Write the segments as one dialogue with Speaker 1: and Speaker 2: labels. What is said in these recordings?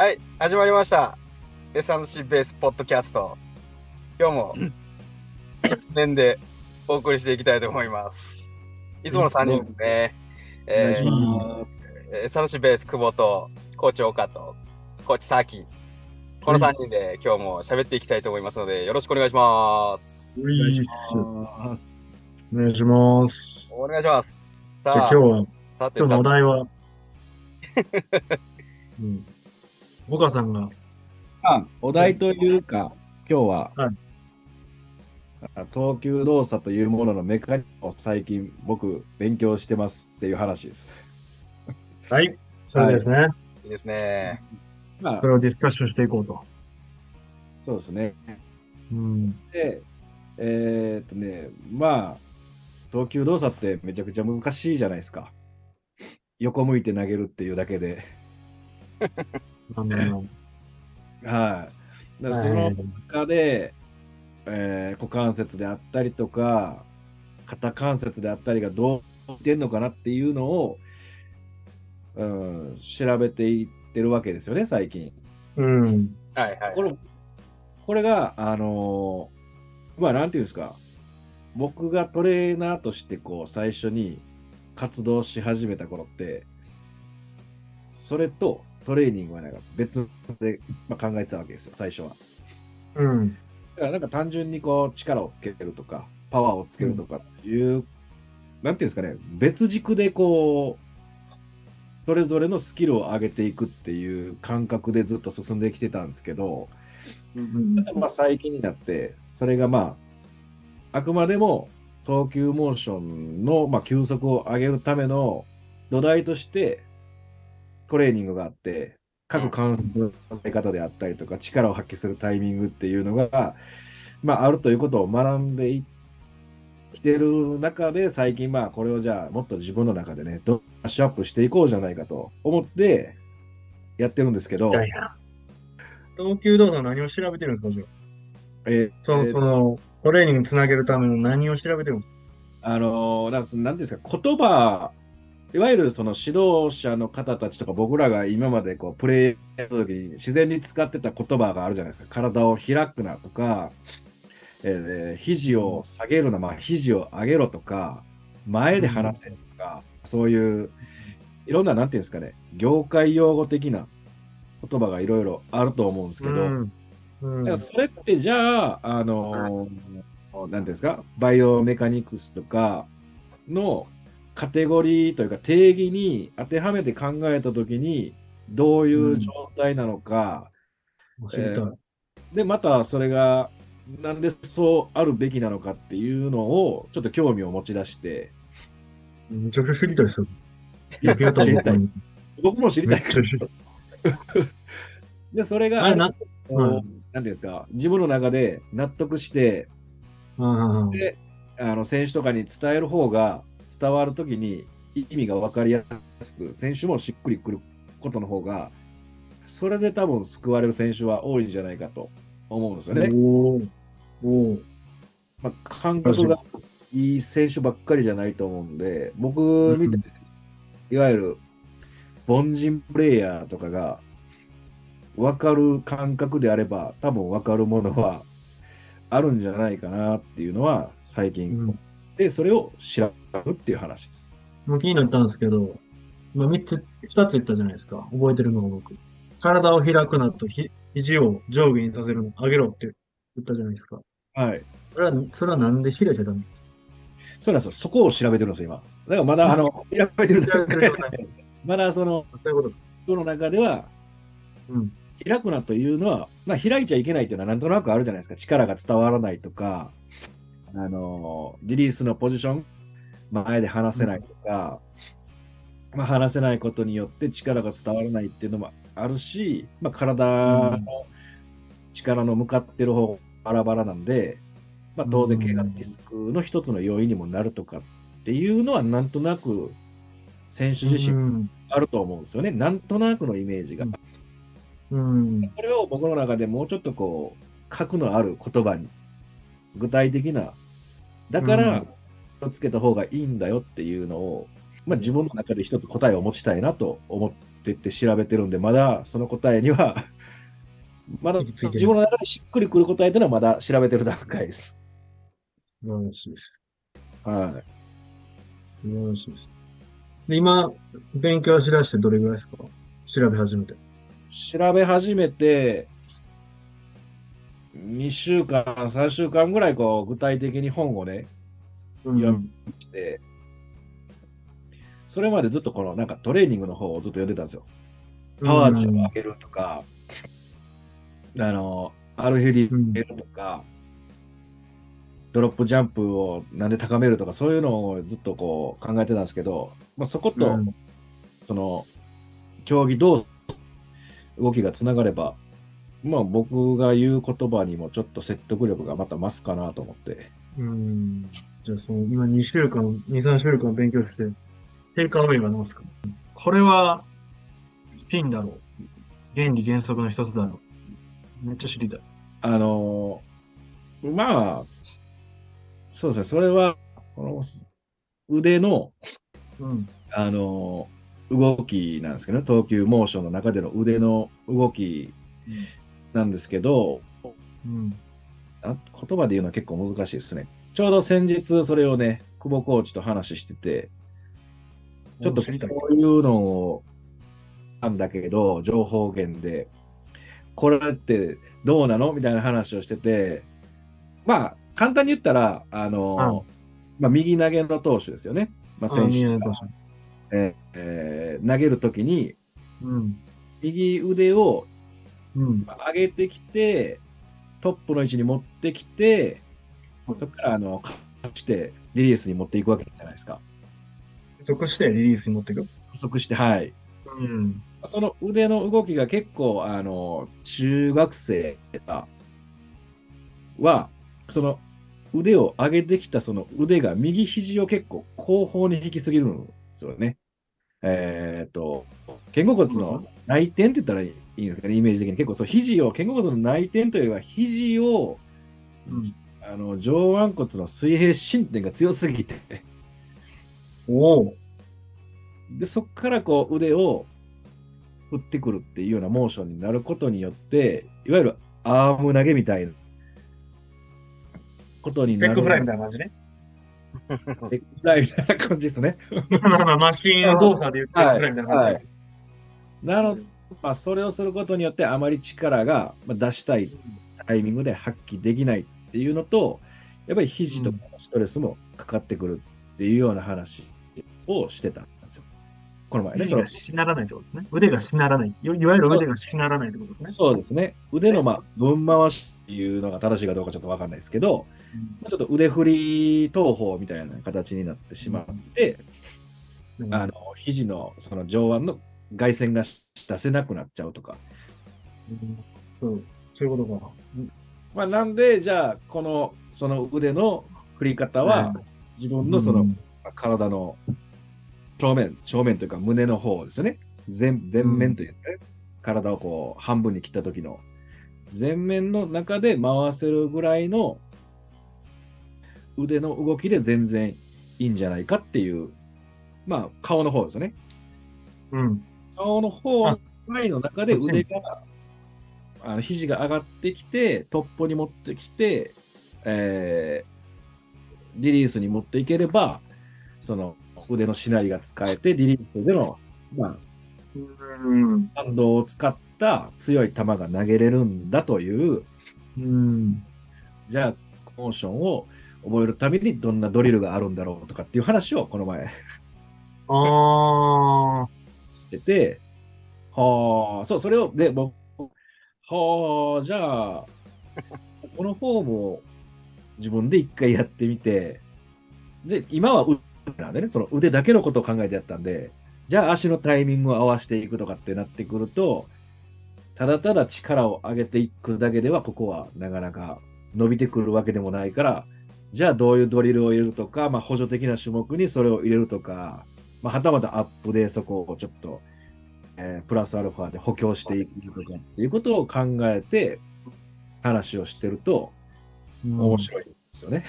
Speaker 1: はい、始まりました。S&C ベースポッドキャスト。今日も、面でお送りしていきたいと思います。いつもの3人ですね。
Speaker 2: お願いし
Speaker 1: えー S&C ベース久保と、コーチ岡と、コーチサキ。この3人で今日も喋っていきたいと思いますので、よろしくお願いします。
Speaker 2: お願いします。お願いします。
Speaker 1: お願いします。
Speaker 2: じゃあ
Speaker 1: さあ、
Speaker 2: 今日は、
Speaker 1: さて
Speaker 2: 今日のお
Speaker 1: さ
Speaker 2: 題は、うん。岡さんが、
Speaker 3: あ、お題というか、今日は、
Speaker 2: はい
Speaker 3: あ投球動作というもののメカニズムを最近僕勉強してますっていう話です。
Speaker 2: はい。それですね。
Speaker 1: いいですね。
Speaker 3: まあ
Speaker 2: そ、れをディスカッションしていこうと。
Speaker 3: そうですね。
Speaker 2: うん。
Speaker 3: で、えーっとね、まあ、投球動作ってめちゃくちゃ難しいじゃないですか。横向いて投げるっていうだけで。
Speaker 2: あの、
Speaker 3: はい。だその中で、えー股関節であったりとか、肩関節であったりがどう出んのかなっていうのを、うん、調べていってるわけですよね、最近。
Speaker 2: うん。
Speaker 1: はいはい。
Speaker 3: これ、これが、あのーまあ、なんていうんですか、僕がトレーナーとして、こう、最初に活動し始めた頃って、それとトレーニングはなんか別で、まあ、考えてたわけですよ、最初は。
Speaker 2: うん。
Speaker 3: だからなんか単純にこう力をつけるとか、パワーをつけるとかいう、なんていうんですかね、別軸でこう、それぞれのスキルを上げていくっていう感覚でずっと進んできてたんですけど、
Speaker 2: うん。
Speaker 3: まあ最近になって、それがまあ、あくまでも投球モーションの、まあ、球速を上げるための土台としてトレーニングがあって、各関節の使い方であったりとか、力を発揮するタイミングっていうのが、まあ、あるということを学んでいきてる中で、最近、まあ、これをじゃあ、もっと自分の中でね、どブラッシュアップしていこうじゃないかと思って、やってるんですけど、
Speaker 2: いやいや。投球動作の何を調べてるんですか、じゃあ？
Speaker 3: えー
Speaker 2: その、
Speaker 3: えー
Speaker 2: その、トレーニングにつなげるための何を調べてるんですか？
Speaker 3: あのーなんですか、言葉、いわゆるその指導者の方たちとか、僕らが今までこうプレイやった時に自然に使ってた言葉があるじゃないですか。体を開くなとか、えー肘を下げるな、まあ、肘を上げろとか、前で離せとか、そういう、いろんな、なんていうんですかね、業界用語的な言葉がいろいろあると思うんですけど、
Speaker 2: うん。うん
Speaker 3: それってじゃあ、あのーなんていうんですか、バイオメカニクスとかのカテゴリーというか定義に当てはめて考えたときに、どういう状態なのか、
Speaker 2: 知りたい。
Speaker 3: で、またそれが、なんでそうあるべきなのかっていうのを、ちょっと興味を持ち出して、
Speaker 2: めちゃくちゃ知りたいですよ。野球た
Speaker 3: 僕も知りたい。
Speaker 2: めっちゃ知りたい。
Speaker 3: で、それが、
Speaker 2: あれな、
Speaker 3: こうなんていうんですか、自分の中で納得して、
Speaker 2: うんうん。
Speaker 3: で、あの選手とかに伝える方が伝わるときに意味が分かりやすく、選手もしっくりくることの方が、それで多分救われる選手は多いんじゃないかと思うんですよね。
Speaker 2: おー。おー。
Speaker 3: まあ、感覚がいい選手ばっかりじゃないと思うんで、僕みたいいわゆる凡人プレイヤーとかが分かる感覚であれば、多分分かるものはあるんじゃないかなっていうのは最近、
Speaker 2: うん
Speaker 3: で、それを調べるっていう話です。
Speaker 2: もう気になったんですけど、今三つ、二つ言ったじゃないですか。覚えてるのが僕。体を開くなと、ひ、肘を上下にさせるの、上げろって言ったじゃないですか。
Speaker 3: はい。
Speaker 2: それは、それはなんで開いちゃダメですか？
Speaker 3: そうなんですよ。そこを調べてるんですよ、今。だからまだ、あの、調べてるまだその、
Speaker 2: そういうことか。
Speaker 3: 人の中では、
Speaker 2: うん。
Speaker 3: 開くなというのは、まあ、開いちゃいけないっていうのはなんとなくあるじゃないですか。力が伝わらないとか、あの、リリースのポジション、前で離せないとか、まあ、離せないことによって力が伝わらないっていうのもあるし、まあ、体の力の向かってる方バラバラなんで、まあ、当然怪我リスクの一つの要因にもなるとかっていうのはなんとなく選手自身
Speaker 2: うん。
Speaker 3: あると思うんですよね。なんとなくのイメージが。
Speaker 2: うん。
Speaker 3: これを僕の中でもうちょっとこう、核のある言葉に、具体的な、だから、気をつけた方がいいんだよっていうのを、まあ、自分の中で一つ答えを持ちたいなと思ってって調べてるんで、まだその答えには、まだ自分の中でしっくりくる答えというのはまだ調べてる段階です。
Speaker 2: 素晴らしいです。
Speaker 3: はい。
Speaker 2: 素晴らしいです。で、今、勉強しだしてどれぐらいですか？調べ始めて。
Speaker 3: 調べ始めて、2週間、3週間ぐらいこう具体的に本をね、読みして、それまでずっとこのなんかトレーニングの方をずっと読んでたんですよ。パワー値を上げるとか、あの、アルヘディ上げるとか、ドロップジャンプをなんで高めるとか、そういうのをずっとこう考えてたんですけど、まあ、そこと、
Speaker 2: うん。
Speaker 3: その、競技どう動きがつながれば、まあ僕が言う言葉にもちょっと説得力がまた増すかなと思って。
Speaker 2: うん。じゃあ、その、今2週間、2、3週間勉強して、テイクアウェイは何ですかこれは、スピンだろう。原理原則の一つだろう。めっちゃ知りたい。
Speaker 3: あのーまあ、そうですね、それは、この腕の、
Speaker 2: うん。
Speaker 3: あのー動きなんですけどね、投球モーションの中での腕の動きなんですけど、
Speaker 2: うん。
Speaker 3: あ言葉で言うのは結構難しいですね。ちょうど先日それをね、久保コーチと話してて、ちょっと。こういうのを、なんだけど、情報源で、これってどうなの？みたいな話をしてて、まあ、簡単に言ったら、あの、まあ、右投げの投手ですよね。まあ、
Speaker 2: あ、
Speaker 3: 選手
Speaker 2: 見え
Speaker 3: ーえー投げるときに、
Speaker 2: う。うん。
Speaker 3: 右腕を
Speaker 2: うん。
Speaker 3: 上げてきて、トップの位置に持ってきて、そこから、あの、かして、リリースに持っていくわけじゃないですか。
Speaker 2: そこしてリリースに持っていく？
Speaker 3: 加速して、はい。
Speaker 2: うん。
Speaker 3: その腕の動きが結構、あの、中学生は、その腕を上げてきたその腕が右肘を結構後方に引きすぎるんですよね。えっ、と、肩甲骨の内転って言ったらいいんですかね、イメージ的に。結構そう、肘を、肩甲骨の内転というよりは、肘を、
Speaker 2: うん。
Speaker 3: あの、上腕骨の水平伸展が強すぎて、
Speaker 2: おお。
Speaker 3: で、そこからこう腕を振ってくるっていうようなモーションになることによって、いわゆるアーム投げみたいなことになる。
Speaker 2: テックフライみたいな感じね。
Speaker 3: テックフライみたいな感じですね。
Speaker 2: まあマシン動作で言うテックフライみたいな感じ。
Speaker 3: なので、まあ、それをすることによってあまり力がまあ出したいタイミングで発揮できないっていうのと、やっぱり肘とかのストレスもかかってくるっていうような話をしてたんですよ。この前ね。
Speaker 2: 肘がしならないってことですね。腕がしならない。いいわゆる腕がしならないってことですね。
Speaker 3: そうですね。腕のまあ分回しっていうのが正しいかどうかちょっとわかんないですけど、まあちょっと腕振り投法みたいな形になってしまって、
Speaker 2: うん
Speaker 3: あの肘のその上腕の外旋が出せなくなっちゃうとか。
Speaker 2: うんそう、そういうことか。
Speaker 3: まあ、なんで、じゃあ、このその腕の振り方は、自分のその
Speaker 2: うん
Speaker 3: 体の正面、正面というか胸の方ですよね。前前面というかね、体をこう半分に切った時の前面の中で回せるぐらいの腕の動きで全然いいんじゃないかっていう、まあ顔の方ですよね。
Speaker 2: うん。
Speaker 3: 顔の方
Speaker 2: あ
Speaker 3: 前の中で腕が、あの肘が上がってきて、トップに持ってきて、えーリリースに持っていければ、その腕のしなりが使えて、リリースでの、ま
Speaker 2: うん。
Speaker 3: あ、反動を使った強い球が投げれるんだという、
Speaker 2: うん。
Speaker 3: じゃあ、モーションを覚えるためにどんなドリルがあるんだろうとかっていう話をこの前
Speaker 2: ああ。
Speaker 3: してて、はあ、そう、それを、で、僕、はあ、じゃあ、このフォームを自分で一回やってみて、で、今は腕なんでね、その腕だけのことを考えてやったんで、じゃあ足のタイミングを合わせていくとかってなってくると、ただただ力を上げていくだけでは、ここはなかなか伸びてくるわけでもないから、じゃあどういうドリルを入れるとか、まあ補助的な種目にそれを入れるとか、まあはたまたアップでそこをちょっと、えープラスアルファで補強していくとかっていうことを考えて話をしてると面白いですよね。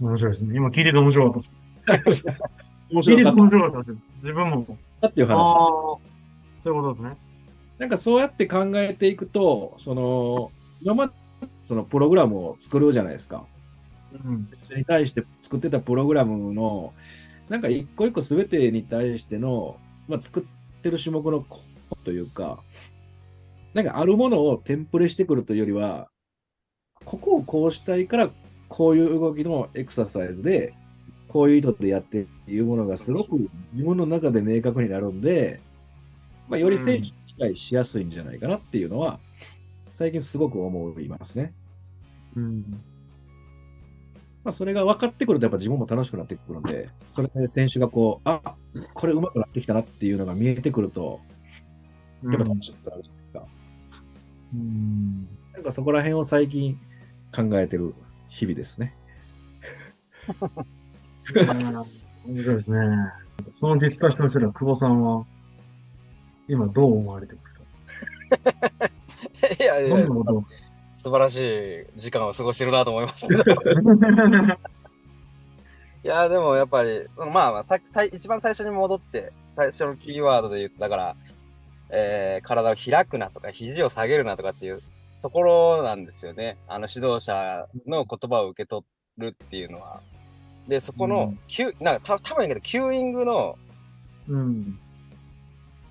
Speaker 2: 面白いですね。今聞いてて面白かったです。
Speaker 3: 面
Speaker 2: 聞いてて
Speaker 3: 白かっ
Speaker 2: 面白かったですよ。自分も。
Speaker 3: たっていう話。
Speaker 2: ー、そういうことですね。
Speaker 3: なんかそうやって考えていくと、その、今までそのプログラムを作るじゃないですか。
Speaker 2: うん。
Speaker 3: それに対して作ってたプログラムの、なんか一個一個すべてに対しての、まあ、作ってる種目のコというか、なんかあるものをテンプレしてくるというよりは、ここをこうしたいから、こういう動きのエクササイズで、こういう意図でやってっていうものがすごく自分の中で明確になるんで、まあ、より選手に理解しやすいんじゃないかなっていうのは、最近すごく思いますね。
Speaker 2: うん。
Speaker 3: まあ、それが分かってくると、やっぱ自分も楽しくなってくるんで、それで選手がこう、あこれ上手くなってきたなっていうのが見えてくると、やっぱ楽しくなるじゃないですか。
Speaker 2: うん。
Speaker 3: なんかそこら辺を最近考えてる日々ですね。
Speaker 2: 面白いですね。そのディスカッションしてた久保さんは、今どう思われてますか？
Speaker 1: いやいや
Speaker 2: どんな、ことを
Speaker 1: 素晴らしい時間を過ごしてるなと思いますけど。いや、でもやっぱり、まあまあささい一番最初に戻って、最初のキーワードで言うと、だから、えー体を開くなとか、肘を下げるなとかっていうところなんですよね。あの指導者の言葉を受け取るっていうのは。で、そこの、キュなんかた多分やけど、 cueing の
Speaker 2: うん。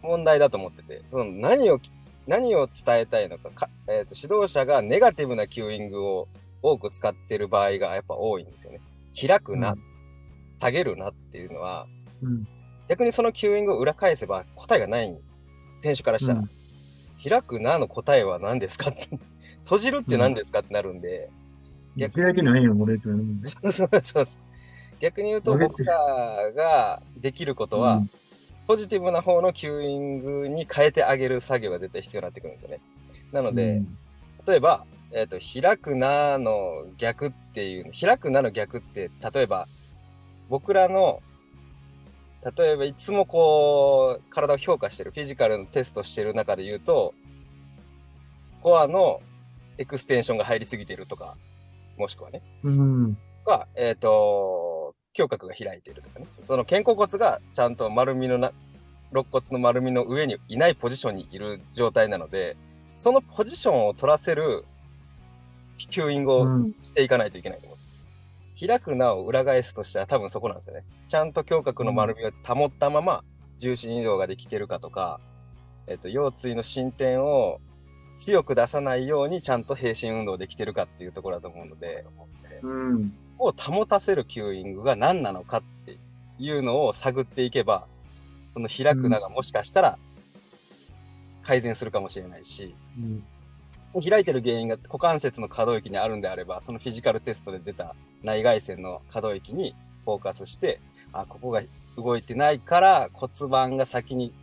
Speaker 1: 問題だと思ってて、その何を、何を伝えたいのかか、えーと、指導者がネガティブな cueing を多く使ってる場合がやっぱ多いんですよね。開くな、
Speaker 2: うん
Speaker 1: 下げるなっていうのは、
Speaker 2: うん。
Speaker 1: 逆にその cueing を裏返せば答えがない選手からしたら、
Speaker 2: うん
Speaker 1: 開くなの答えは何ですかって、閉じるって何ですかってなるんで、逆
Speaker 2: 開きないよ、俺。
Speaker 1: そうそうそう逆に言うと僕らができることは、
Speaker 2: うん
Speaker 1: ポジティブな方の cueing に変えてあげる作業が絶対必要になってくるんですよね。なので、
Speaker 2: うん
Speaker 1: 例えば、えっ、と、開くなの逆っていう、開くなの逆って、例えば、僕らの、例えばいつもこう、体を評価してる、フィジカルのテストしてる中で言うと、コアのエクステンションが入りすぎてるとか、もしくはね、
Speaker 2: うん。
Speaker 1: とか、えっ、と、胸郭が開いているとかね。その肩甲骨がちゃんと丸みのな、肋骨の丸みの上にいないポジションにいる状態なので、そのポジションを取らせる cueing を。していかないといけないと思うん。開くなを裏返すとしたら多分そこなんですよね。ちゃんと胸郭の丸みを保ったまま重心移動ができてるかとか、えっ、と、腰椎の伸展を強く出さないようにちゃんと並進運動できてるかっていうところだと思うので、
Speaker 2: うん。
Speaker 1: を保たせる cueing が何なのかっていうのを探っていけば、その開くながもしかしたら改善するかもしれないし、
Speaker 2: うん。
Speaker 1: 開いてる原因が股関節の可動域にあるんであれば、そのフィジカルテストで出た内外線の可動域にフォーカスして、あ、ここが動いてないから骨盤が先に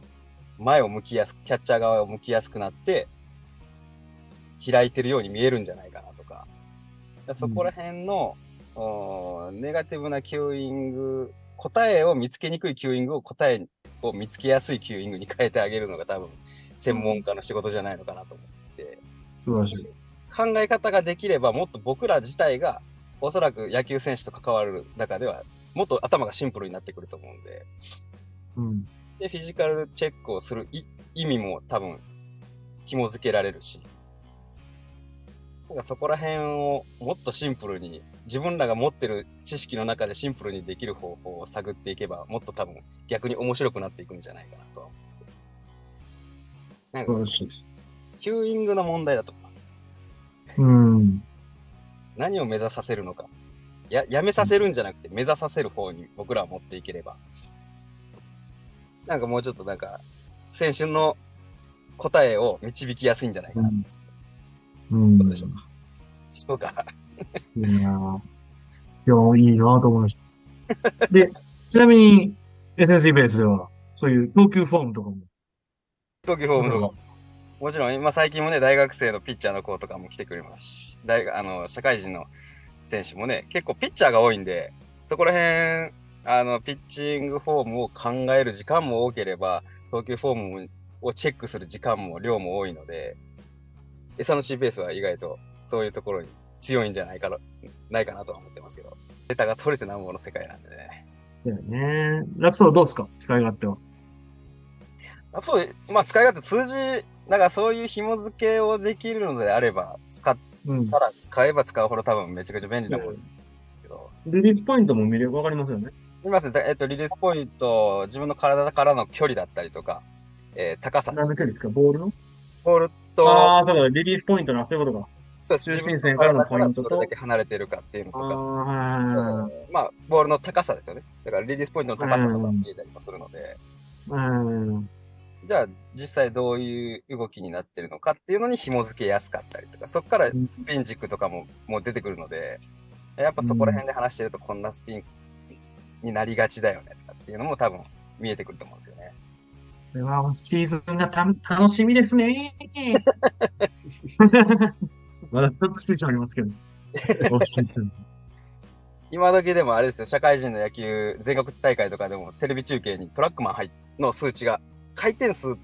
Speaker 1: 前を向きやすく、キャッチャー側を向きやすくなって、開いてるように見えるんじゃないかなとか。そこら辺の、おーネガティブな cueing、答えを見つけにくい cueing を答えを見つけやすい cueing に変えてあげるのが多分専門家の仕事じゃないのかなと思って。
Speaker 2: 素晴らしい。
Speaker 1: 考え方ができればもっと僕ら自体がおそらく野球選手と関わる中ではもっと頭がシンプルになってくると思うんで、
Speaker 2: うん。
Speaker 1: で、フィジカルチェックをするい意味も多分紐付けられるし、なんかそこら辺をもっとシンプルに、自分らが持ってる知識の中でシンプルにできる方法を探っていけば、もっと多分逆に面白くなっていくんじゃないかなとは思うんですけど。なんから
Speaker 2: しいです。
Speaker 1: キューイングの問題だと思います。
Speaker 2: うん。
Speaker 1: 何を目指させるのか。や、やめさせるんじゃなくて、目指させる方に僕らは持っていければ。なんかもうちょっとなんか、選手の答えを導きやすいんじゃないかな。
Speaker 2: うん。
Speaker 1: どうでしょうか。そうか。
Speaker 2: いやーいや、いいなと思いました。で、ちなみに、SNC ベースでは、そういう投球フォームとかも。
Speaker 1: 東京フォームとか。もちろん、今最近もね、大学生のピッチャーの子とかも来てくれますし、大学、あの、社会人の選手もね、結構ピッチャーが多いんで、そこら辺、あの、ピッチングフォームを考える時間も多ければ、投球フォームをチェックする時間も量も多いので、餌の C ベースは意外とそういうところに強いんじゃないかな、ないかなとは思ってますけど、データが取れてなんぼの世界なんでね。
Speaker 2: だよね。ラプソードどうですか？使い勝手は。
Speaker 1: あそう、まあ使い勝手数字、なんかそういう紐付けをできるのであれば、使っ
Speaker 2: うん
Speaker 1: た。ら使えば使うほど多分めちゃくちゃ便利なもんですけど、
Speaker 2: リリースポイントも見ればわかりますよね。
Speaker 1: います？ね。えっと、リリースポイント、自分の体からの距離だったりとか、えー高さ、
Speaker 2: 何の距離ですか？ボールの？
Speaker 1: ボールと、
Speaker 2: ああ、だからリリースポイントな、そういうことか。
Speaker 1: そう
Speaker 2: 中心線からのポイントと。
Speaker 1: どれだけ離れてるかっていうのとか、
Speaker 2: あ
Speaker 1: まあ、ボールの高さですよね。だからリリースポイントの高さとか見えたりもするので、
Speaker 2: うん。
Speaker 1: じゃあ実際どういう動きになってるのかっていうのに紐付けやすかったりとか、そこからスピン軸とかももう出てくるので、やっぱそこら辺で話してるとこんなスピンになりがちだよねとかっていうのも多分見えてくると思うんですよね。
Speaker 2: これはシーズンがた楽しみですね。まだちょっとりますけど。
Speaker 1: 今時でもあれですよ、社会人の野球全国大会とかでもテレビ中継にトラックマン入の数値が回転数。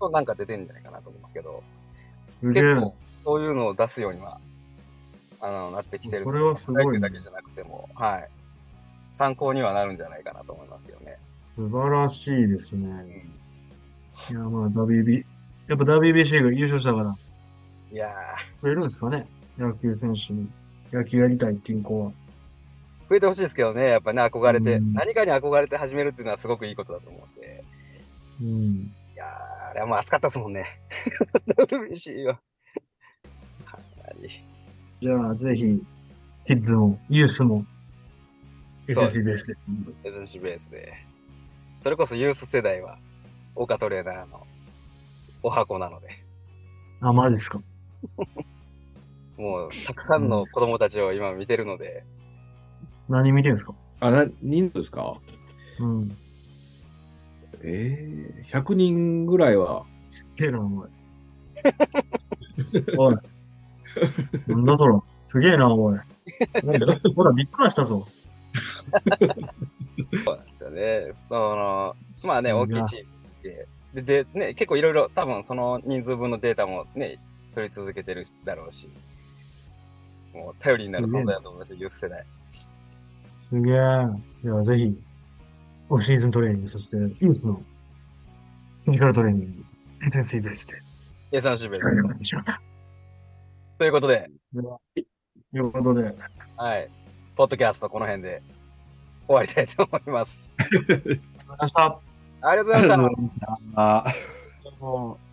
Speaker 1: となんか出てるんじゃないかなと思いますけど、結。構そういうのを出すようには、あの、なってきてる。
Speaker 2: それはすごいね
Speaker 1: だけじゃなくても、はい。参考にはなるんじゃないかなと思いますけどね。
Speaker 2: 素晴らしいです
Speaker 1: う
Speaker 2: ね。
Speaker 1: ん
Speaker 2: いや、まあ、WB、やっぱ WBC が優勝したから、
Speaker 1: いや
Speaker 2: 増えるんですかね野球選手に。野球やりたいっていう子は。
Speaker 1: ー、増えてほしいですけどね、やっぱね、憧れて、
Speaker 2: うん
Speaker 1: 何かに憧れて始めるっていうのはすごくいいことだと思うんで。
Speaker 2: うん。
Speaker 1: いやー、あれはもう暑かったですもんね。WBC は。かなり。
Speaker 2: じゃあ、ぜひ、キッズも、ユースも、SSC ベースで。
Speaker 1: エズンシベースで。それこそユース世代は、岡トレーナーのお箱なので、
Speaker 2: あ、マジですか。
Speaker 1: もう、たくさんの子供たちを今見てるので、
Speaker 2: 何見てるんですか？
Speaker 3: あ、な、人数ですか？
Speaker 2: うん。
Speaker 3: ええ100人ぐらいは、
Speaker 2: すっげえな、お前。おい。なんだそら。すげえな、おい。ほら、びっくりしたぞ。
Speaker 1: そうなんですよね。その、まあね、大きいチームで、で、で、ね、結構いろいろ、多分その人数分のデータもね、取り続けてるだろうし、もう頼りになる存在だと思いますよ、ユース世代。
Speaker 2: すげえ。では、ぜひ、オフシーズントレーニング、そして、ユースのフィジカルトレーニング、インテンシーベースで、
Speaker 1: 計算しべ
Speaker 2: 力をしましょうか。
Speaker 1: ということで、
Speaker 2: ということで、
Speaker 1: はい。ポッドキャストこの辺で終わりたいと思います。
Speaker 2: ありがとうございました。
Speaker 1: ありがとうございました。